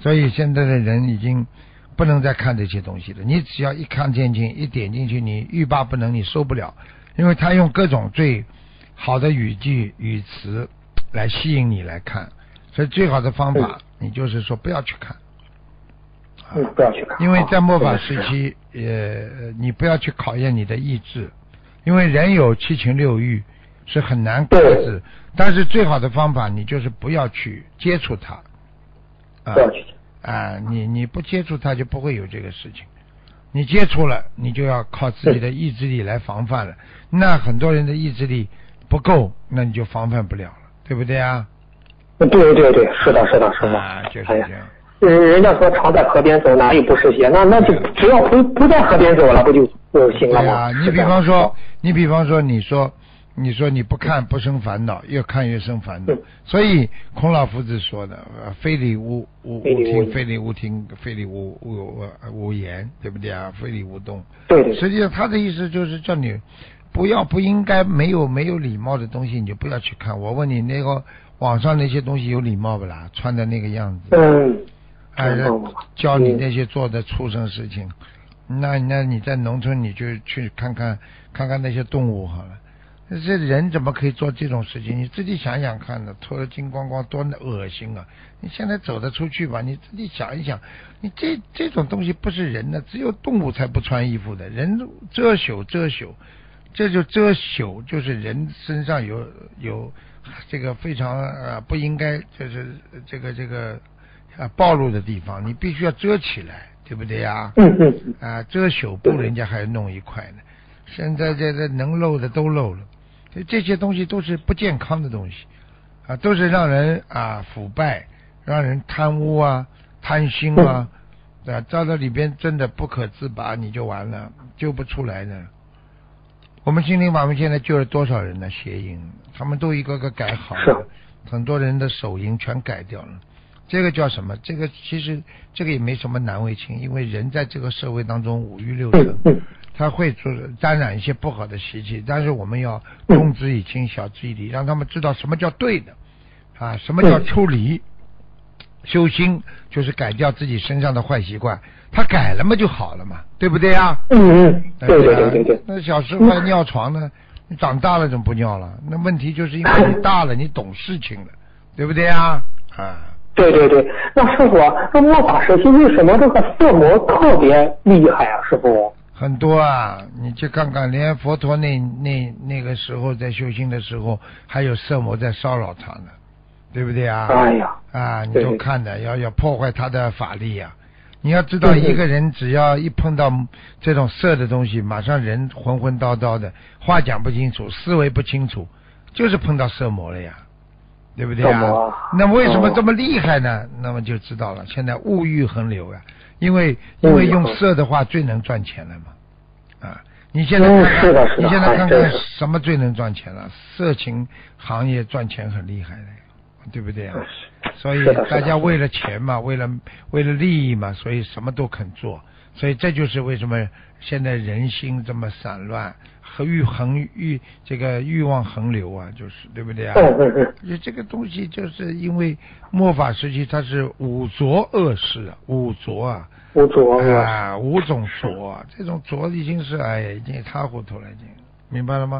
所以现在的人已经不能再看这些东西了。你只要一看见进，一点进去，你欲罢不能，你受不了，因为他用各种最好的语句语词来吸引你来看。所以最好的方法，你就是说不要去看。嗯，不要去看。因为在末法啊时期，呃，你不要去考验你的意志，因为人有七情六欲，是很难克制。但是最好的方法，你就是不要去接触它。啊不要去。啊，你你不接触它，就不会有这个事情。你接触了，你就要靠自己的意志力来防范了。那很多人的意志力不够，那你就防范不了了，对不对啊？对对对，是的，是的，是的。啊，就是哎呀这样。人人家说常在河边走，哪有不湿鞋？那那就只要不不在河边走了，不就就行了吗？对啊，你比方说，你比方说，你说，你说你不看不生烦恼，越看越生烦恼嗯。所以孔老夫子说的呃“非礼勿勿勿听，非礼勿听，非礼勿勿勿言”，对不对啊？非礼勿动。对对实际上他的意思就是叫你不要不应该没有没有礼貌的东西，你就不要去看。我问你，那个网上那些东西有礼貌不啦？穿的那个样子。嗯，哎教你那些做的畜生事情，那那你在农村你就去看看看看那些动物好了。这人怎么可以做这种事情？你自己想想看呢，脱了精光光多恶心啊！你现在走得出去吧？你自己想一想，你这这种东西不是人的，只有动物才不穿衣服的。人遮羞遮羞，这就遮羞，就是人身上有有这个非常呃不应该，就是这个这个啊暴露的地方，你必须要遮起来，对不对呀？嗯嗯啊，遮羞布人家还弄一块呢，现在这这能露的都露了，所以这些东西都是不健康的东西，啊，都是让人啊腐败，让人贪污啊、贪心啊，对吧？照到里边真的不可自拔，你就完了，救不出来的。我们心灵法门现在救了多少人呢？邪淫，他们都一个个改好了，很多人的手淫全改掉了。这个叫什么？这个其实这个也没什么难为情，因为人在这个社会当中五欲六尘他会做沾染一些不好的习气，但是我们要动之以情，晓之以理，让他们知道什么叫对的，啊，什么叫出离。修心就是改掉自己身上的坏习惯，他改了嘛就好了嘛，对不对呀？嗯嗯，对对啊对对对，那小时候还尿床呢，你长大了怎么不尿了？那问题就是因为你大了，你懂事情了，对不对啊？啊，对对对。那师傅，那末法时期为什么这个色魔特别厉害啊？师傅？很多啊，你去看看，连佛陀那那那个时候在修行的时候，还有色魔在骚扰他呢，对不对啊？哎呀，啊，你对都看的，要要破坏他的法力呀、你要知道，一个人只要一碰到这种色的东西，马上人浑浑叨叨的，话讲不清楚，思维不清楚，就是碰到色魔了呀，对不对啊？啊？那为什么哦这么厉害呢？那么就知道了，现在物欲横流啊，因为因为用色的话最能赚钱了嘛，啊，你现在嗯看看，你现在看看什么最能赚钱了？色情行业赚钱很厉害的，对不对啊？所以大家为了钱嘛，为了为了利益嘛，所以什么都肯做。所以这就是为什么现在人心这么散乱，和欲横欲这个欲望横流啊，就是对不对啊？就这个东西，就是因为末法时期它是五浊恶世啊，五浊啊，五浊。啊，五种浊啊，这种浊已经是哎呀，已经一塌糊涂了，已经明白了吗？